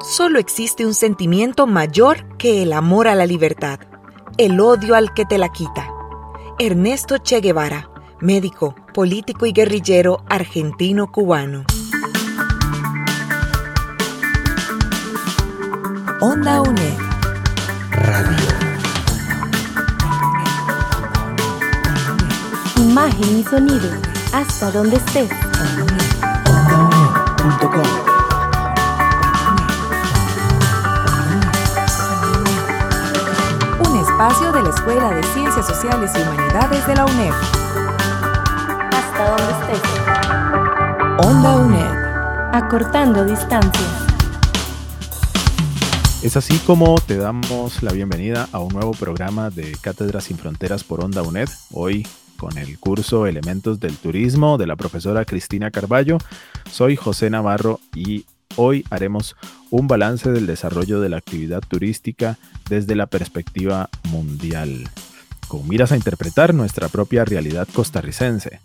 Solo existe un sentimiento mayor que el amor a la libertad, el odio al que te la quita. Ernesto Che Guevara, médico, político y guerrillero argentino-cubano. Onda UNED. Radio. Imagen y sonido. Hasta donde estés. OndaUNED.com Un espacio de la Escuela de Ciencias Sociales y Humanidades de la UNED. Hasta donde estés. Onda UNED. Acortando distancias. Es así como te damos la bienvenida a un nuevo programa de Cátedras sin Fronteras por Onda UNED. Hoy con el curso Elementos del Turismo de la profesora Cristina Carballo. Soy José Navarro y hoy haremos un balance del desarrollo de la actividad turística desde la perspectiva mundial, con miras a interpretar nuestra propia realidad costarricense.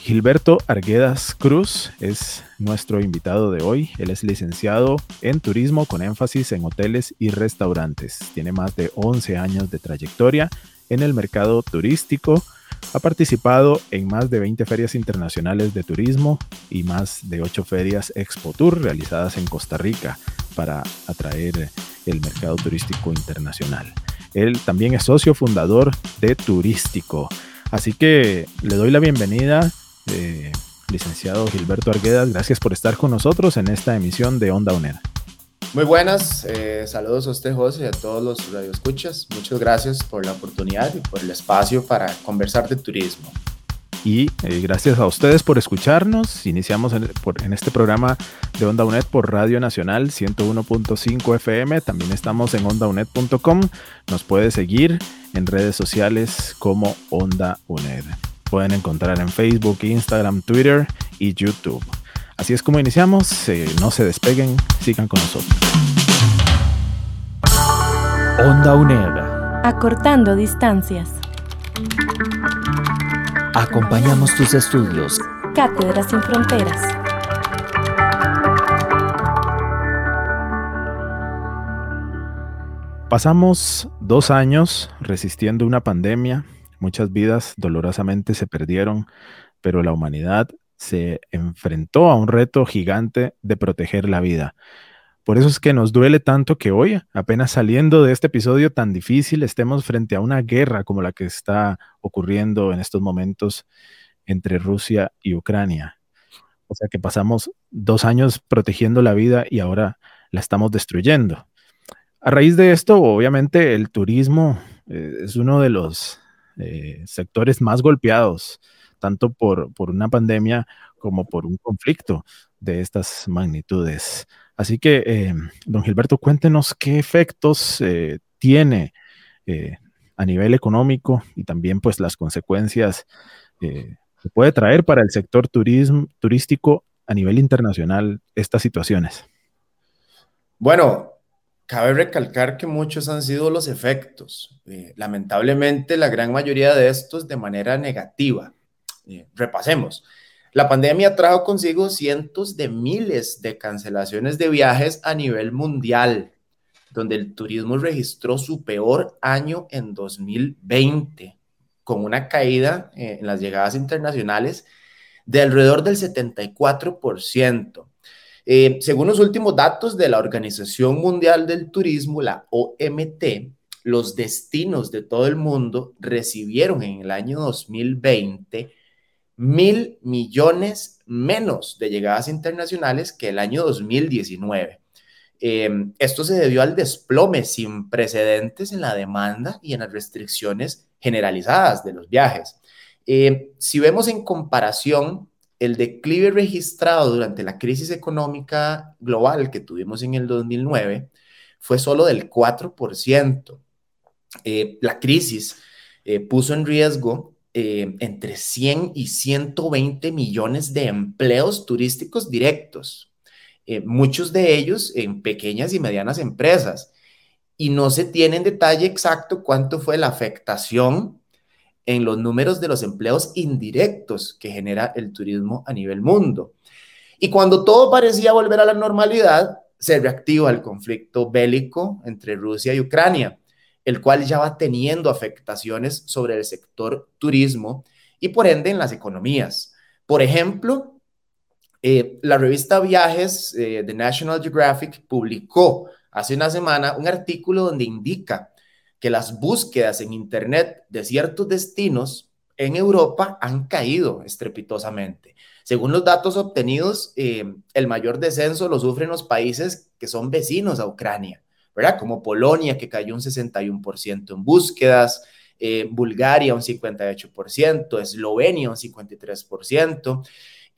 Gilberto Arguedas Cruz es nuestro invitado de hoy. Él es licenciado en turismo con énfasis en hoteles y restaurantes. Tiene más de 11 años de trayectoria en el mercado turístico. Ha participado en más de 20 ferias internacionales de turismo y más de 8 ferias Expo Tour realizadas en Costa Rica para atraer el mercado turístico internacional. Él también es socio fundador de Turístico. Así que le doy la bienvenida eh, licenciado Gilberto Arguedas, gracias por estar con nosotros en esta emisión de Onda UNED. Muy buenas, eh, saludos a usted José y a todos los radioescuchas. Muchas gracias por la oportunidad y por el espacio para conversar de turismo. Y eh, gracias a ustedes por escucharnos. Iniciamos en, este programa de Onda UNED por Radio Nacional 101.5 FM. También estamos en ondaunet.com. Nos puede seguir en redes sociales como Onda UNED pueden encontrar en Facebook, Instagram, Twitter y YouTube. Así es como iniciamos. Eh, no se despeguen, sigan con nosotros. Onda UNED. Acortando distancias. Acompañamos tus estudios. Cátedras sin fronteras. Pasamos dos años resistiendo una pandemia Muchas vidas dolorosamente se perdieron, pero la humanidad se enfrentó a un reto gigante de proteger la vida. Por eso es que nos duele tanto que hoy, apenas saliendo de este episodio tan difícil, estemos frente a una guerra como la que está ocurriendo en estos momentos entre Rusia y Ucrania. O sea que pasamos dos años protegiendo la vida y ahora la estamos destruyendo. A raíz de esto, obviamente, el turismo eh, es uno de los eh, sectores más golpeados, tanto por, por una pandemia como por un conflicto de estas magnitudes. Así que, eh, don Gilberto, cuéntenos qué efectos eh, tiene a nivel económico y también pues las consecuencias que puede traer para el sector turismo, turístico a nivel internacional estas situaciones. Bueno, Cabe recalcar que muchos han sido los efectos. Eh, lamentablemente, la gran mayoría de estos de manera negativa. Repasemos. La pandemia trajo consigo cientos de miles de cancelaciones de viajes a nivel mundial, donde el turismo registró su peor año en 2020, con una caída eh, en las llegadas internacionales de alrededor del 74%. Eh, según los últimos datos de la Organización Mundial del Turismo, la OMT, los destinos de todo el mundo recibieron en el año 2020 mil millones menos de llegadas internacionales que el año 2019. Em, esto se debió al desplome sin precedentes en la demanda y en las restricciones generalizadas de los viajes. Em, si vemos en comparación el declive registrado durante la crisis económica global que tuvimos en el 2009 fue solo del 4%. Eh, la crisis eh, puso en riesgo eh, entre 100 y 120 millones de empleos turísticos directos, muchos de ellos en pequeñas y medianas empresas. y no se tiene en detalle exacto cuánto fue la afectación en los números de los empleos indirectos que genera el turismo a nivel mundo. Y cuando todo parecía volver a la normalidad, se reactiva el conflicto bélico entre Rusia y Ucrania, el cual ya va teniendo afectaciones sobre el sector turismo y por ende en las economías. Por ejemplo, eh, la revista Viajes eh, de National Geographic publicó hace una semana un artículo donde indica que las búsquedas en Internet de ciertos destinos en Europa han caído estrepitosamente. Según los datos obtenidos, eh, el mayor descenso lo sufren los países que son vecinos a Ucrania, ¿verdad? Como Polonia, que cayó un 61% en búsquedas, Bulgaria un 58%, Eslovenia un 53%.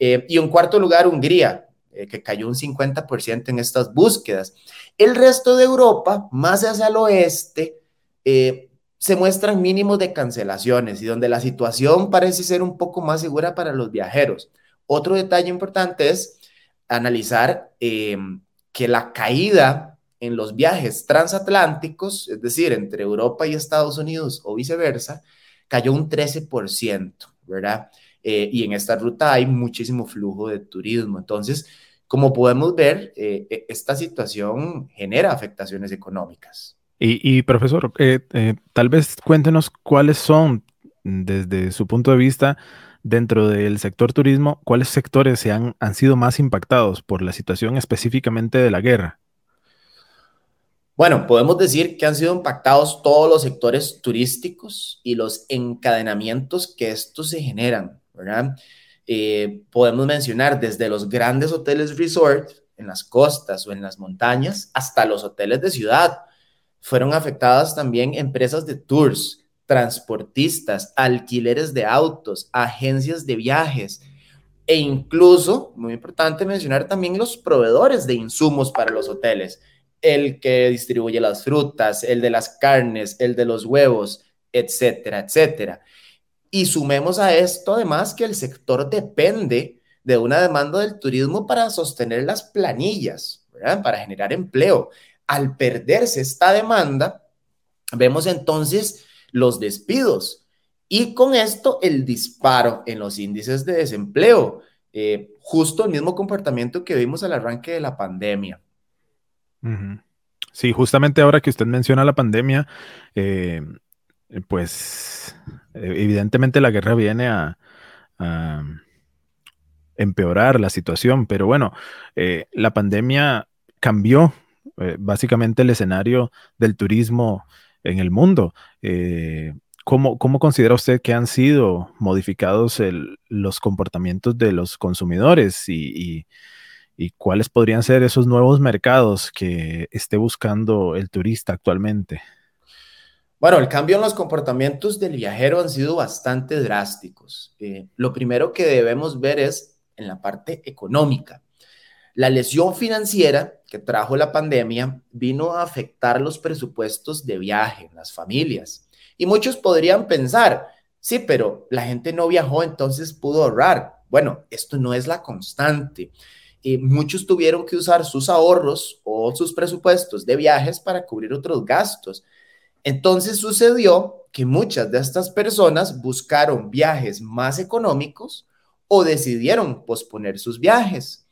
Eh, y en cuarto lugar, Hungría, eh, que cayó un 50% en estas búsquedas. El resto de Europa, más hacia el oeste, eh, se muestran mínimos de cancelaciones y donde la situación parece ser un poco más segura para los viajeros. Otro detalle importante es analizar que la caída en los viajes transatlánticos, es decir, entre Europa y Estados Unidos o viceversa, cayó un 13%, ¿verdad? Eh, y en esta ruta hay muchísimo flujo de turismo. Entonces, como podemos ver, eh, e, esta situación genera afectaciones económicas. Y, profesor, eh, tal vez cuéntenos cuáles son, desde su punto de vista, dentro del sector turismo, cuáles sectores se han, han sido más impactados por la situación específicamente de la guerra. Bueno, podemos decir que han sido impactados todos los sectores turísticos y los encadenamientos que estos se generan. ¿verdad? Eh, podemos mencionar desde los grandes hoteles resort en las costas o en las montañas hasta los hoteles de ciudad. Fueron afectadas también empresas de tours, transportistas, alquileres de autos, agencias de viajes e incluso, muy importante mencionar también los proveedores de insumos para los hoteles, el que distribuye las frutas, el de las carnes, el de los huevos, etcétera, etcétera. Y sumemos a esto además que el sector depende de una demanda del turismo para sostener las planillas, para generar empleo. Al perderse esta demanda, vemos entonces los despidos y con esto el disparo en los índices de desempleo, eh, justo el mismo comportamiento que vimos al arranque de la pandemia. Sí, justamente ahora que usted menciona la pandemia, eh, pues evidentemente la guerra viene a, empeorar la situación, pero bueno, eh, la pandemia cambió eh, básicamente el escenario del turismo en el mundo. Eh, ¿cómo, considera usted que han sido modificados los comportamientos de los consumidores y, cuáles podrían ser esos nuevos mercados que esté buscando el turista actualmente? Bueno, el cambio en los comportamientos del viajero han sido bastante drásticos. Eh, lo primero que debemos ver es en la parte económica. La lesión financiera que trajo la pandemia vino a afectar los presupuestos de viaje en las familias. Y muchos podrían pensar, sí, pero la gente no viajó, entonces pudo ahorrar. Bueno, esto no es la constante. Y muchos tuvieron que usar sus ahorros o sus presupuestos de viajes para cubrir otros gastos entonces sucedió que muchas de estas personas buscaron viajes más económicos o decidieron posponer sus viajes.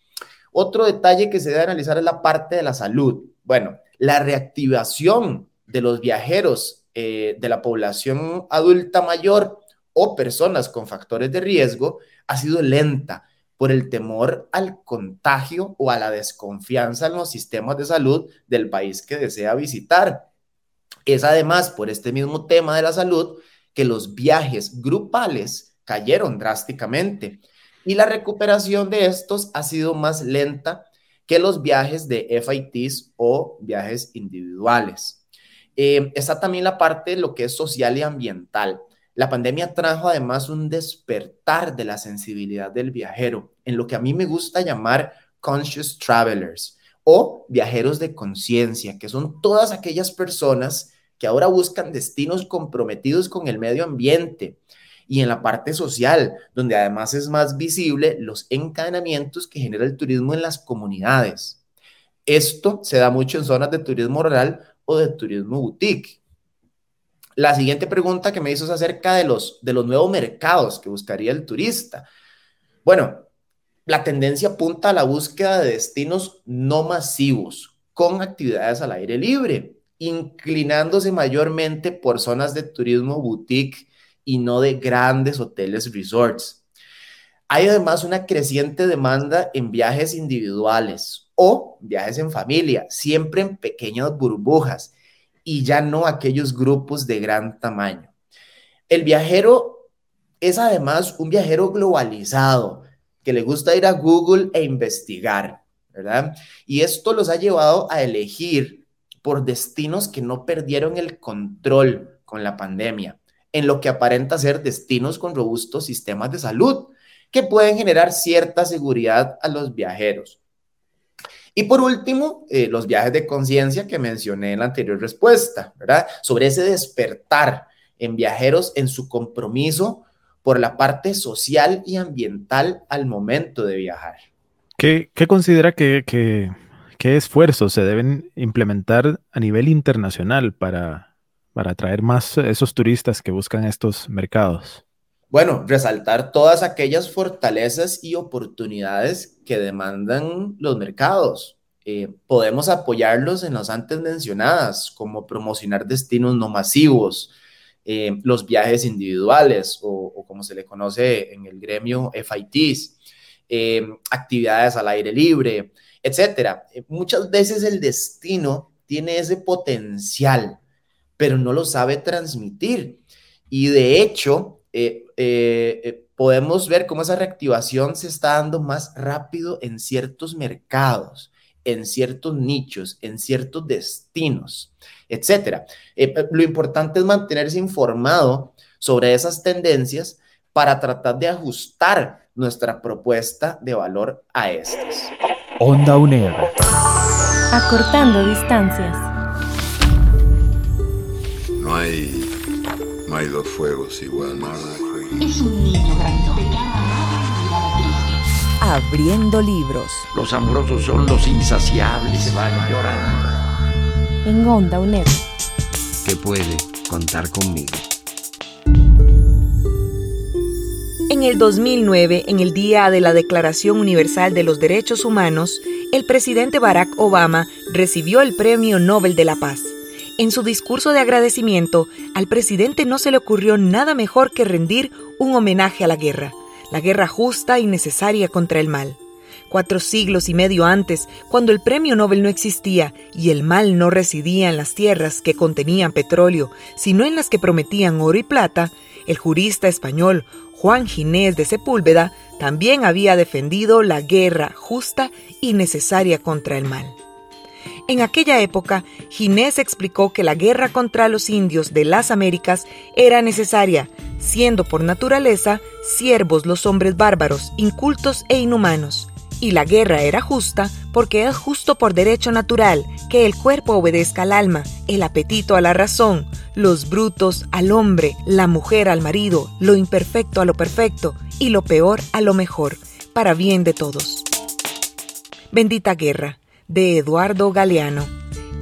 Otro detalle que se debe analizar es la parte de la salud. Bueno, la reactivación de los viajeros eh, de la población adulta mayor o personas con factores de riesgo ha sido lenta por el temor al contagio o a la desconfianza en los sistemas de salud del país que desea visitar. Es además por este mismo tema de la salud que los viajes grupales cayeron drásticamente y la recuperación de estos ha sido más lenta que los viajes de FITs o viajes individuales. Eh, está también la parte de lo que es social y ambiental. La pandemia trajo además un despertar de la sensibilidad del viajero, en lo que a mí me gusta llamar conscious travelers o viajeros de conciencia, que son todas aquellas personas que ahora buscan destinos comprometidos con el medio ambiente y en la parte social, donde además es más visible los encadenamientos que genera el turismo en las comunidades. Esto se da mucho en zonas de turismo rural o de turismo boutique. La siguiente pregunta que me hizo es acerca de los, de los nuevos mercados que buscaría el turista. Bueno, la tendencia apunta a la búsqueda de destinos no masivos, con actividades al aire libre, inclinándose mayormente por zonas de turismo boutique y no de grandes hoteles resorts. Hay además una creciente demanda en viajes individuales o viajes en familia, siempre en pequeñas burbujas y ya no aquellos grupos de gran tamaño. El viajero es además un viajero globalizado que le gusta ir a Google e investigar, ¿verdad? Y esto los ha llevado a elegir por destinos que no perdieron el control con la pandemia, en lo que aparenta ser destinos con robustos sistemas de salud que pueden generar cierta seguridad a los viajeros. Y por último, eh, los viajes de conciencia que mencioné en la anterior respuesta, ¿verdad? Sobre ese despertar en viajeros en su compromiso por la parte social y ambiental al momento de viajar. ¿Qué, considera que, qué esfuerzos se deben implementar a nivel internacional para, para atraer más esos turistas que buscan estos mercados? Bueno, resaltar todas aquellas fortalezas y oportunidades que demandan los mercados. Eh, podemos apoyarlos en las antes mencionadas, como promocionar destinos no masivos, eh, los viajes individuales o, como se le conoce en el gremio FITs, eh, actividades al aire libre, etcétera. Muchas veces el destino tiene ese potencial, pero no lo sabe transmitir. Y de hecho, podemos ver cómo esa reactivación se está dando más rápido en ciertos mercados, en ciertos nichos, en ciertos destinos etcétera. Eh, eh, lo importante es mantenerse informado sobre esas tendencias para tratar de ajustar nuestra propuesta de valor a estas. Onda UNED. Acortando distancias. No hay, no hay dos fuegos igual. Es un niño Abriendo libros. Los amorosos son los insaciables, se van llorando en Onda UNED. Que puede contar conmigo. En el 2009, en el Día de la Declaración Universal de los Derechos Humanos, el presidente Barack Obama recibió el Premio Nobel de la Paz. En su discurso de agradecimiento, al presidente no se le ocurrió nada mejor que rendir un homenaje a la guerra, la guerra justa y necesaria contra el mal cuatro siglos y medio antes, cuando el premio Nobel no existía y el mal no residía en las tierras que contenían petróleo, sino en las que prometían oro y plata, el jurista español Juan Ginés de Sepúlveda también había defendido la guerra justa y necesaria contra el mal. En aquella época, Ginés explicó que la guerra contra los indios de las Américas era necesaria, siendo por naturaleza siervos los hombres bárbaros, incultos e inhumanos, y la guerra era justa porque es justo por derecho natural que el cuerpo obedezca al alma, el apetito a la razón, los brutos al hombre, la mujer al marido, lo imperfecto a lo perfecto y lo peor a lo mejor, para bien de todos. Bendita Guerra, de Eduardo Galeano,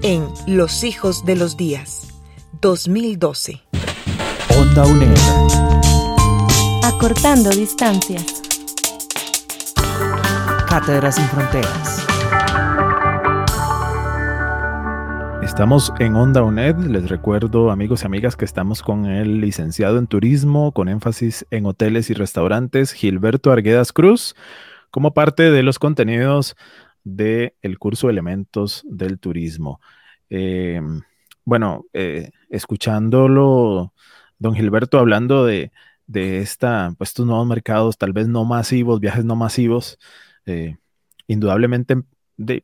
en Los Hijos de los Días, 2012. Onda UNED. Acortando distancias. Cátedras sin Fronteras. Estamos en Onda UNED. Les recuerdo, amigos y amigas, que estamos con el licenciado en turismo con énfasis en hoteles y restaurantes, Gilberto Arguedas Cruz, como parte de los contenidos del curso Elementos del Turismo. Eh, bueno, eh, escuchándolo, don Gilberto, hablando de, esta, pues, estos nuevos mercados, tal vez no masivos, viajes no masivos, este, indudablemente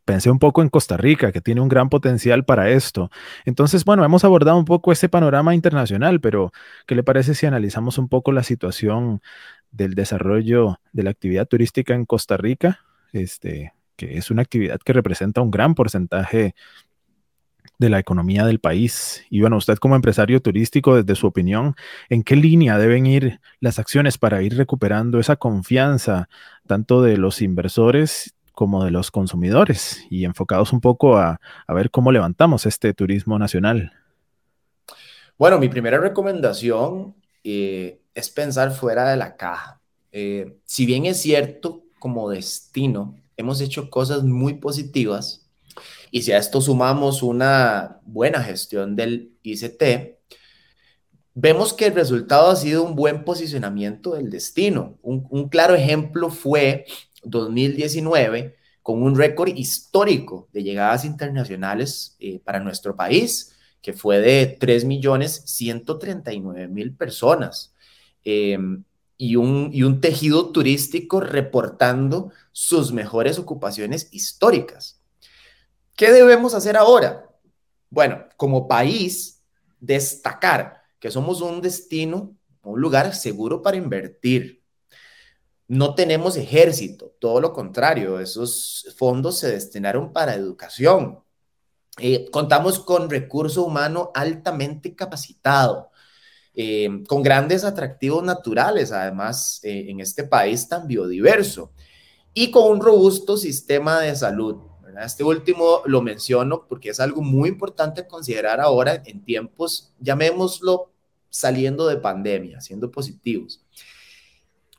pensé un poco en Costa Rica, que tiene un gran potencial para esto. Entonces, bueno, hemos abordado un poco ese panorama internacional, pero ¿qué le parece si analizamos un poco la situación del desarrollo de la actividad turística en Costa Rica? Este, que es una actividad que representa un gran porcentaje de la economía del país. Y bueno, usted como empresario turístico, desde su opinión, ¿en qué línea deben ir las acciones para ir recuperando esa confianza tanto de los inversores como de los consumidores y enfocados un poco a, a ver cómo levantamos este turismo nacional. Bueno, mi primera recomendación eh, es pensar fuera de la caja. Eh, si bien es cierto, como destino, hemos hecho cosas muy positivas y si a esto sumamos una buena gestión del ICT, vemos que el resultado ha sido un buen posicionamiento del destino. Un, claro ejemplo fue 2019 con un récord histórico de llegadas internacionales eh, para nuestro país que fue de 3.139.000 personas. Eh, y, un, y un tejido turístico reportando sus mejores ocupaciones históricas. ¿Qué debemos hacer ahora? Bueno, como país, destacar que somos un destino, un lugar seguro para invertir. No tenemos ejército, todo lo contrario, esos fondos se destinaron para educación, eh, contamos con recurso humano altamente capacitado, eh, con grandes atractivos naturales, además, eh, en este país tan biodiverso, y con un robusto sistema de salud. Este último lo menciono porque es algo muy importante considerar ahora en tiempos, llamémoslo, saliendo de pandemia, siendo positivos.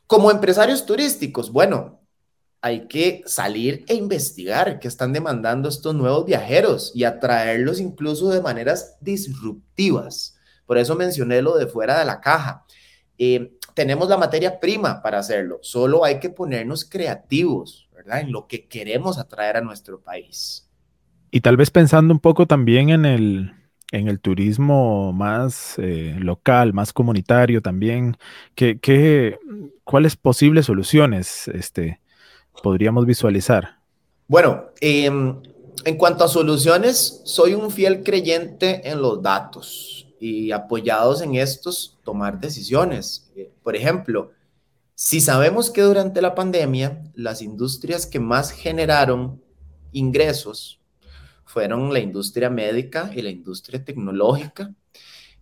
Como empresarios turísticos, bueno, hay que salir e investigar qué están demandando estos nuevos viajeros y atraerlos incluso de maneras disruptivas. Por eso mencioné lo de fuera de la caja. Eh, tenemos la materia prima para hacerlo, solo hay que ponernos creativos, ¿verdad? En lo que queremos atraer a nuestro país. Y tal vez pensando un poco también en el, en el turismo más eh, local, más comunitario también, ¿qué, qué, ¿cuáles posibles soluciones este, podríamos visualizar? Bueno, em, en cuanto a soluciones, soy un fiel creyente en los datos y apoyados en estos, tomar decisiones. Eh, por ejemplo, si sabemos que durante la pandemia las industrias que más generaron ingresos fueron la industria médica y la industria tecnológica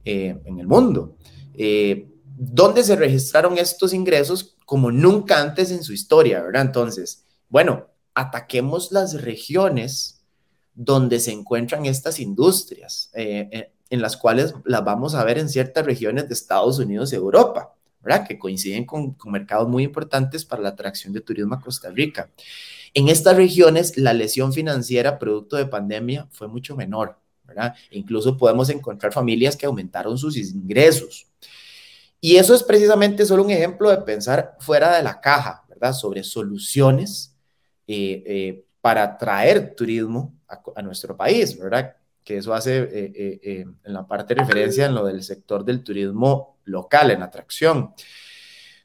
eh, en el mundo. Eh, ¿Dónde se registraron estos ingresos como nunca antes en su historia, ¿verdad? Entonces, bueno, ataquemos las regiones donde se encuentran estas industrias, eh, en las cuales las vamos a ver en ciertas regiones de Estados Unidos y Europa, ¿verdad? Que coinciden con, con mercados muy importantes para la atracción de turismo a Costa Rica. En estas regiones, la lesión financiera producto de pandemia fue mucho menor, ¿verdad? E incluso podemos encontrar familias que aumentaron sus ingresos. Y eso es precisamente solo un ejemplo de pensar fuera de la caja, ¿verdad? Sobre soluciones eh, eh, para traer turismo a, nuestro país, ¿verdad? Que eso hace eh, en la parte de referencia en lo del sector del turismo local, en atracción.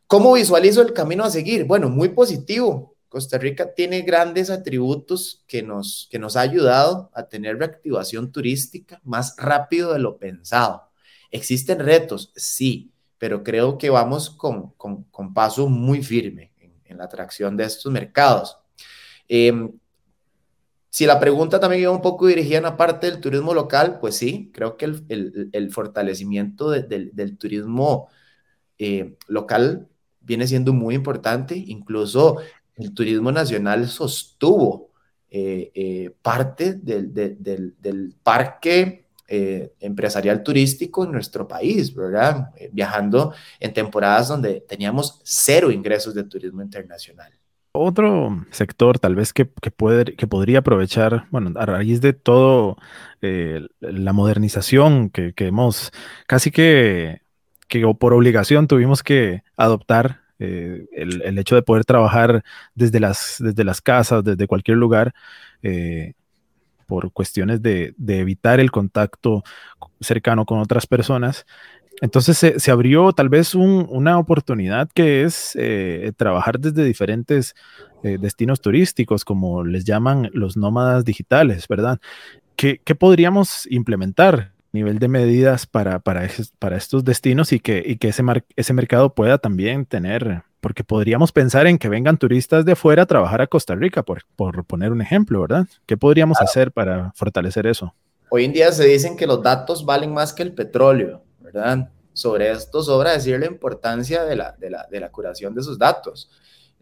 ¿Cómo visualizo el camino a seguir? Bueno, muy positivo. Costa Rica tiene grandes atributos que nos, que nos ha ayudado a tener reactivación turística más rápido de lo pensado. ¿Existen retos? Sí pero creo que vamos con, con, con paso muy firme en, en, la atracción de estos mercados. Si la pregunta también iba un poco dirigida en la parte del turismo local, pues sí, creo que el, fortalecimiento de, del, turismo eh, local viene siendo muy importante, incluso el turismo nacional sostuvo eh, eh, parte del, parque empresarial turístico en nuestro país, ¿verdad? Viajando en temporadas donde teníamos cero ingresos de turismo internacional. Otro sector tal vez que, que, puede, que podría aprovechar, bueno, a raíz de todo eh, la modernización que, hemos casi que, que por obligación tuvimos que adoptar eh, el, el, hecho de poder trabajar desde las, desde las casas, desde cualquier lugar, eh, por cuestiones de, de, evitar el contacto cercano con otras personas. Entonces se, se abrió tal vez un, una oportunidad que es eh, trabajar desde diferentes eh, destinos turísticos, como les llaman los nómadas digitales, ¿verdad? ¿Qué, qué podríamos implementar? nivel de medidas para, para, para estos destinos y que, y que ese, ese mercado pueda también tener porque podríamos pensar en que vengan turistas de fuera a trabajar a Costa Rica, por, por poner un ejemplo, ¿verdad? ¿Qué podríamos claro. hacer para fortalecer eso? Hoy en día se dicen que los datos valen más que el petróleo, ¿verdad? Sobre esto sobra decir la importancia de la, de la, de la curación de esos datos.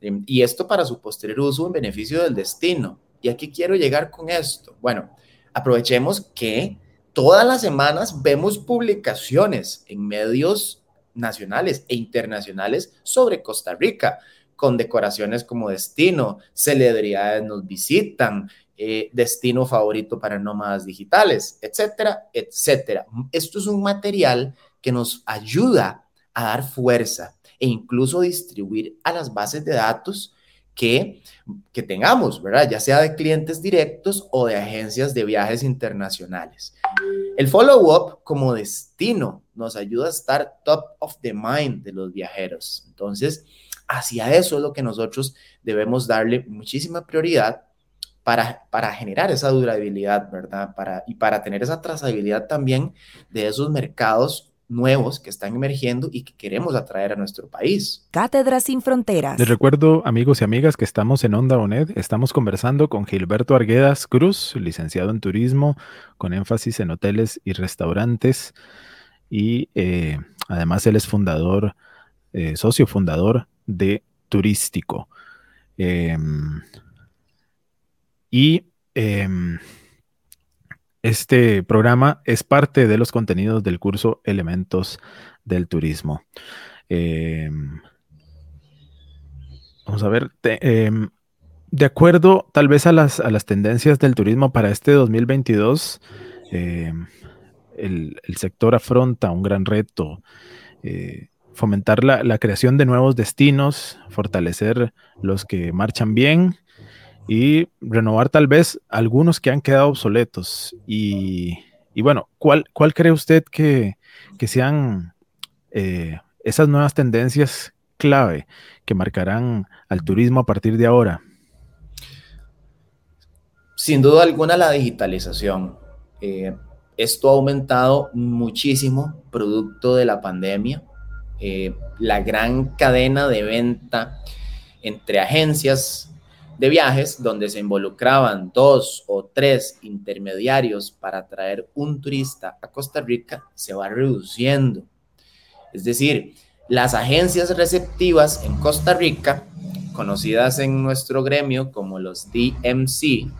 Y esto para su posterior uso en beneficio del destino. ¿Y aquí quiero llegar con esto? Bueno, aprovechemos que todas las semanas vemos publicaciones en medios nacionales e internacionales sobre Costa Rica, con decoraciones como destino, celebridades nos visitan, eh, destino favorito para nómadas digitales, etcétera, etcétera. Esto es un material que nos ayuda a dar fuerza e incluso distribuir a las bases de datos que, que tengamos, ¿verdad? Ya sea de clientes directos o de agencias de viajes internacionales. El follow-up como destino nos ayuda a estar top of the mind de los viajeros. Entonces, hacia eso es lo que nosotros debemos darle muchísima prioridad para, para generar esa durabilidad, ¿verdad? Para, y para tener esa trazabilidad también de esos mercados nuevos que están emergiendo y que queremos atraer a nuestro país. Cátedra sin fronteras. Les recuerdo, amigos y amigas, que estamos en Onda ONED. Estamos conversando con Gilberto Arguedas Cruz, licenciado en turismo, con énfasis en hoteles y restaurantes. Y eh, además él es fundador, eh, socio fundador de Turístico. Em, y em, este programa es parte de los contenidos del curso Elementos del Turismo. Em, vamos a ver, em, de acuerdo tal vez a las, a las, tendencias del turismo para este 2022, em, el, el, sector afronta un gran reto. Eh, fomentar la, la creación de nuevos destinos, fortalecer los que marchan bien y renovar tal vez algunos que han quedado obsoletos. Y, y bueno, ¿cuál, ¿cuál, cree usted que, que sean eh, esas nuevas tendencias clave que marcarán al turismo a partir de ahora? Sin duda alguna la digitalización. Eh, esto ha aumentado muchísimo producto de la pandemia. Eh, la gran cadena de venta entre agencias, de viajes donde se involucraban dos o tres intermediarios para traer un turista a Costa Rica se va reduciendo. Es decir, las agencias receptivas en Costa Rica, conocidas en nuestro gremio como los DMC,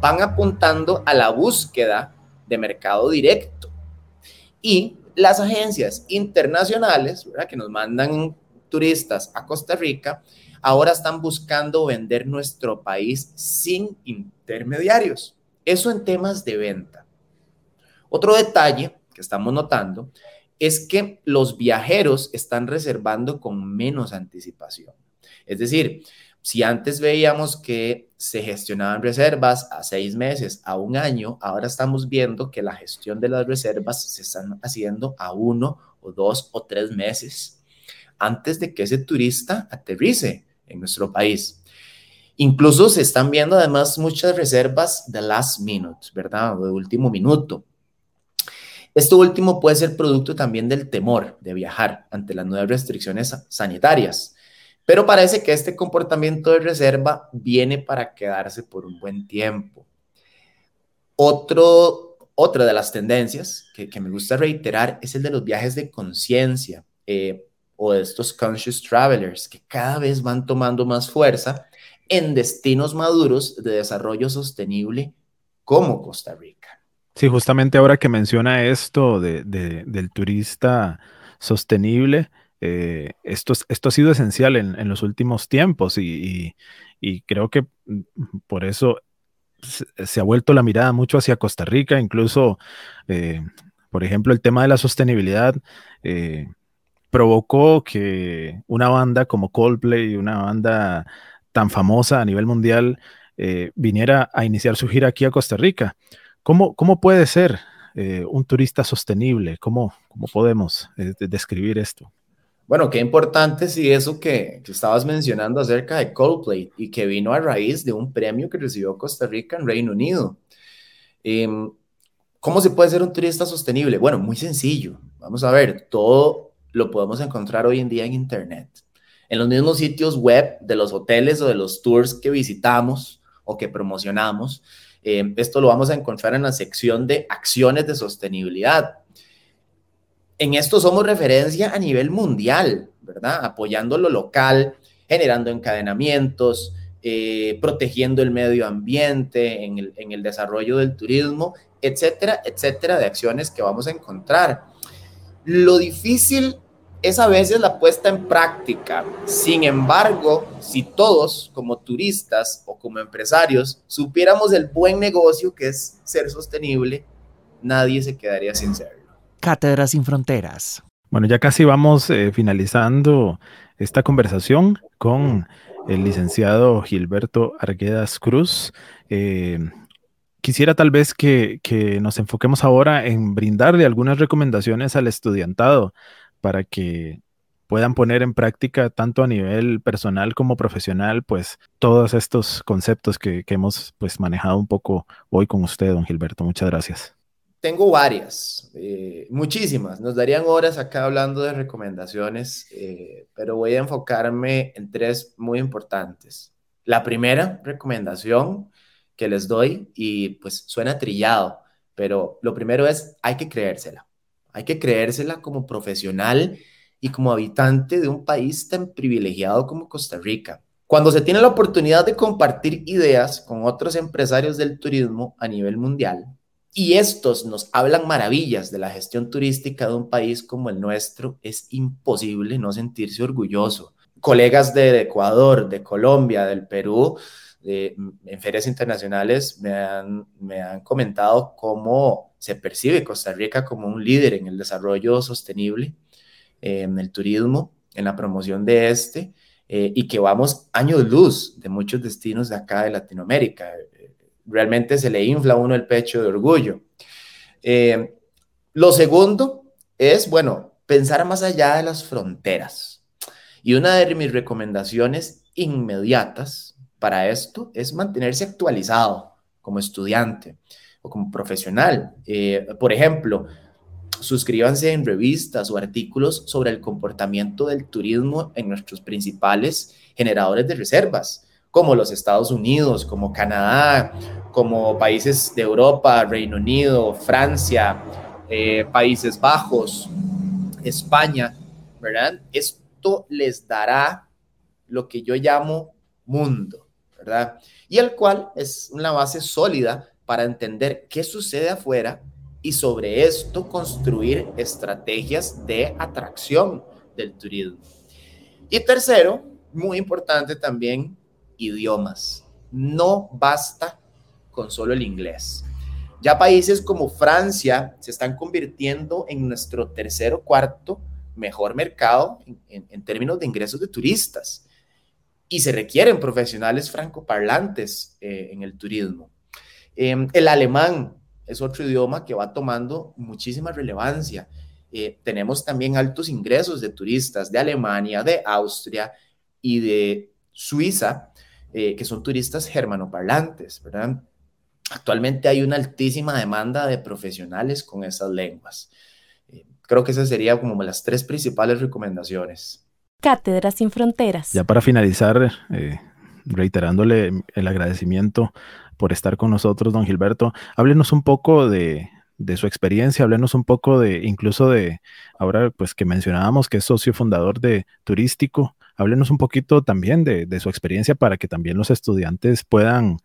van apuntando a la búsqueda de mercado directo. Y las agencias internacionales, ¿verdad? que nos mandan turistas a Costa Rica, ahora están buscando vender nuestro país sin intermediarios. Eso en temas de venta. Otro detalle que estamos notando es que los viajeros están reservando con menos anticipación. Es decir, si antes veíamos que se gestionaban reservas a seis meses, a un año, ahora estamos viendo que la gestión de las reservas se están haciendo a uno o dos o tres meses antes de que ese turista aterrice en nuestro país. Incluso se están viendo además muchas reservas de last minute, ¿verdad? O de último minuto. Esto último puede ser producto también del temor de viajar ante las nuevas restricciones sanitarias, pero parece que este comportamiento de reserva viene para quedarse por un buen tiempo. Otro, otra de las tendencias que, me gusta reiterar es el de los viajes de conciencia. Eh, o de estos conscious travelers que cada vez van tomando más fuerza en destinos maduros de desarrollo sostenible como Costa Rica. Sí, justamente ahora que menciona esto de, de, del turista sostenible, eh, esto, esto, ha sido esencial en, en los últimos tiempos y, y, creo que mm, por eso se, se, ha vuelto la mirada mucho hacia Costa Rica, incluso, eh, por ejemplo, el tema de la sostenibilidad. Eh, provocó que una banda como Coldplay, una banda tan famosa a nivel mundial, eh, viniera a iniciar su gira aquí a Costa Rica. ¿Cómo, cómo puede ser eh, un turista sostenible? ¿Cómo, cómo podemos eh, describir esto? Bueno, qué importante si eso que, que, estabas mencionando acerca de Coldplay y que vino a raíz de un premio que recibió Costa Rica en Reino Unido. Eh, ¿Cómo se puede ser un turista sostenible? Bueno, muy sencillo. Vamos a ver, todo lo podemos encontrar hoy en día en Internet. En los mismos sitios web de los hoteles o de los tours que visitamos o que promocionamos. Eh, esto lo vamos a encontrar en la sección de acciones de sostenibilidad. En esto somos referencia a nivel mundial, ¿verdad? Apoyando lo local, generando encadenamientos, eh, protegiendo el medio ambiente en el, en el desarrollo del turismo, etcétera, etcétera, de acciones que vamos a encontrar. Lo difícil es a veces la puesta en práctica. Sin embargo, si todos como turistas o como empresarios supiéramos el buen negocio que es ser sostenible, nadie se quedaría sin serlo. Cátedra sin Fronteras. Bueno, ya casi vamos eh, finalizando esta conversación con el licenciado Gilberto Arguedas Cruz. Eh, quisiera tal vez que, que, nos enfoquemos ahora en brindarle algunas recomendaciones al estudiantado para que puedan poner en práctica tanto a nivel personal como profesional, pues todos estos conceptos que, hemos pues manejado un poco hoy con usted, don Gilberto. Muchas gracias. Tengo varias, eh, muchísimas. Nos darían horas acá hablando de recomendaciones, eh, pero voy a enfocarme en tres muy importantes. La primera recomendación que les doy, y pues suena trillado, pero lo primero es, hay que creérsela. Hay que creérsela como profesional y como habitante de un país tan privilegiado como Costa Rica. Cuando se tiene la oportunidad de compartir ideas con otros empresarios del turismo a nivel mundial, y estos nos hablan maravillas de la gestión turística de un país como el nuestro, es imposible no sentirse orgulloso. Colegas de Ecuador, de Colombia, del Perú, de, en ferias internacionales me han, me han comentado cómo se percibe Costa Rica como un líder en el desarrollo sostenible, eh, en el turismo, en la promoción de este, eh, y que vamos años luz de muchos destinos de acá de Latinoamérica realmente se le infla a uno el pecho de orgullo. Eh, lo segundo es, bueno, pensar más allá de las fronteras. Y una de mis recomendaciones inmediatas para esto es mantenerse actualizado como estudiante o como profesional. Eh, por ejemplo, suscríbanse en revistas o artículos sobre el comportamiento del turismo en nuestros principales generadores de reservas como los Estados Unidos, como Canadá, como países de Europa, Reino Unido, Francia, eh, Países Bajos, España, ¿verdad? Esto les dará lo que yo llamo mundo, Y el cual es una base sólida para entender qué sucede afuera y sobre esto construir estrategias de atracción del turismo. Y tercero, muy importante también, idiomas. No basta con solo el inglés. Ya países como Francia se están convirtiendo en nuestro tercer o cuarto mejor mercado en, términos de ingresos de turistas. Y se requieren profesionales francoparlantes eh, en el turismo. Em, el alemán es otro idioma que va tomando muchísima relevancia. Eh, tenemos también altos ingresos de turistas de Alemania, de Austria y de Suiza, eh, que son turistas germanoparlantes, ¿verdad? Actualmente hay una altísima demanda de profesionales con esas lenguas. Eh, creo que esas serían como las tres principales recomendaciones. Cátedra sin Fronteras. Ya para finalizar, eh, reiterándole el agradecimiento por estar con nosotros, don Gilberto, háblenos un poco de, su experiencia, háblenos un poco de, incluso de, ahora pues que mencionábamos que es socio fundador de Turístico, háblenos un poquito también de, de su experiencia para que también los estudiantes puedan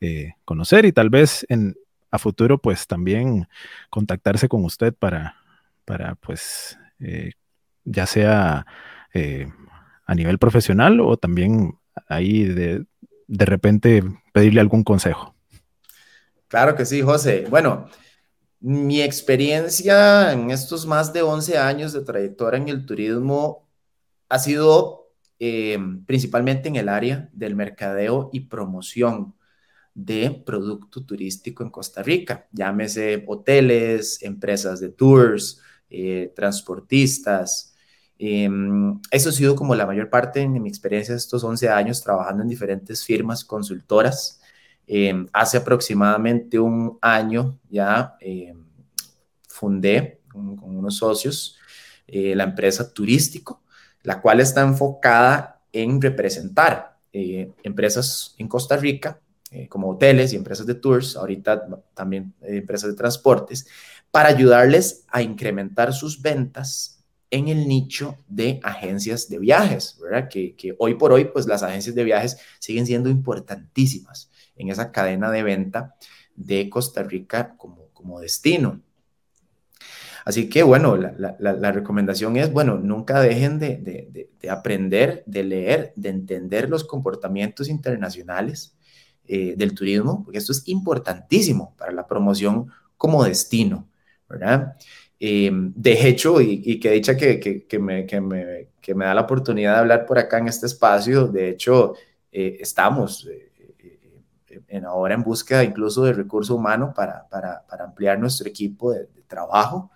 eh, conocer y tal vez en, a futuro pues también contactarse con usted para, para pues eh, ya sea eh, a nivel profesional o también ahí de, de repente pedirle algún consejo. Claro que sí, José. Bueno, mi experiencia en estos más de 11 años de trayectoria en el turismo ha sido principalmente en el área del mercadeo y promoción de producto turístico en Costa Rica, llámese hoteles, empresas de tours, eh, transportistas. Em, eso ha sido como la mayor parte de mi experiencia estos 11 años trabajando en diferentes firmas consultoras. Em, hace aproximadamente un año ya em, fundé con, con, unos socios eh, la empresa Turístico, la cual está enfocada en representar eh, empresas en Costa Rica eh, como hoteles y empresas de tours, ahorita también eh, empresas de transportes, para ayudarles a incrementar sus ventas en el nicho de agencias de viajes, ¿verdad? Que, que, hoy por hoy, pues las agencias de viajes siguen siendo importantísimas en esa cadena de venta de Costa Rica como, como destino. Así que bueno, la, la, la recomendación es, bueno, nunca dejen de, de, de, aprender, de leer, de entender los comportamientos internacionales eh, del turismo, porque esto es importantísimo para la promoción como destino, ¿verdad? Eh, de hecho, y, y que dicha que, que, me, que, me, que, me, da la oportunidad de hablar por acá en este espacio, de hecho, eh, estamos eh, en ahora en búsqueda incluso de recurso humano para, para, para ampliar nuestro equipo de, trabajo,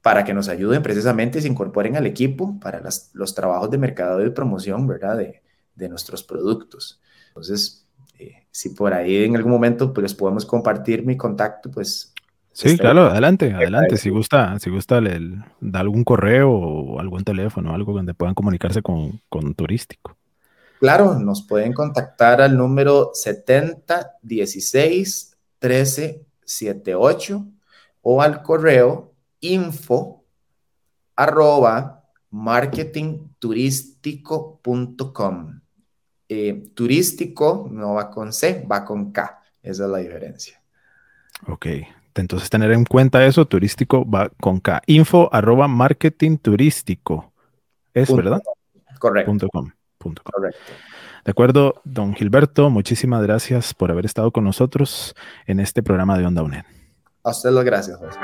para que nos ayuden precisamente, se incorporen al equipo para los trabajos de mercado y promoción, ¿verdad? De, de nuestros productos. Entonces, si por ahí en algún momento pues podemos compartir mi contacto, pues Sí, claro, adelante, adelante. Si gusta, si gusta, le, da algún correo o algún teléfono, algo donde puedan comunicarse con, con Turístico. Claro, nos pueden contactar al número 70 16 13 78 o al correo info arroba marketingturístico.com. Eh, turístico no va con C, va con K. Esa es la diferencia. Ok, entonces, tener en cuenta eso, turístico va con K. Info arroba marketing turístico. Es Punto verdad. Correcto. Punto com, punto com. Correcto. De acuerdo, don Gilberto, muchísimas gracias por haber estado con nosotros en este programa de Onda UNED. A usted las gracias, José.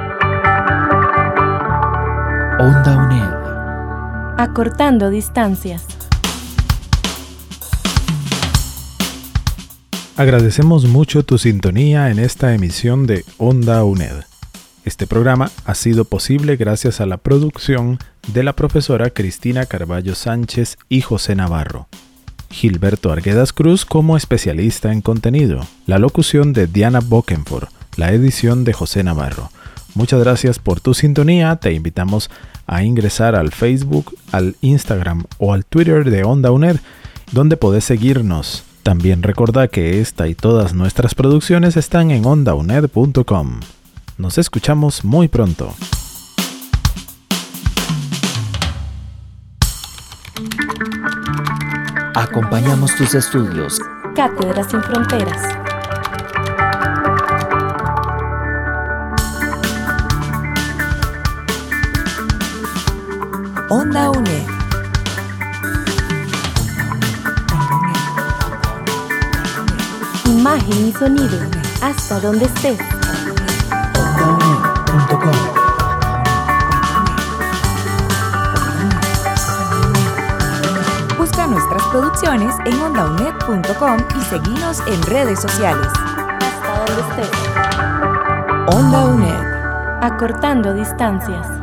Onda UNED. Acortando distancias. Agradecemos mucho tu sintonía en esta emisión de Onda UNED. Este programa ha sido posible gracias a la producción de la profesora Cristina Carballo Sánchez y José Navarro. Gilberto Arguedas Cruz como especialista en contenido, la locución de Diana Bokenford, la edición de José Navarro. Muchas gracias por tu sintonía, te invitamos a ingresar al Facebook, al Instagram o al Twitter de Onda UNED, donde podés seguirnos. También recuerda que esta y todas nuestras producciones están en ondauned.com. Nos escuchamos muy pronto. Acompañamos tus estudios. Cátedras sin fronteras. Onda UNED. Imagen y sonido. Hasta donde estés. OndaUNED.com. Busca nuestras producciones en ondaunet.com y seguinos en redes sociales. Hasta donde estés. Onda UNED. Acortando distancias.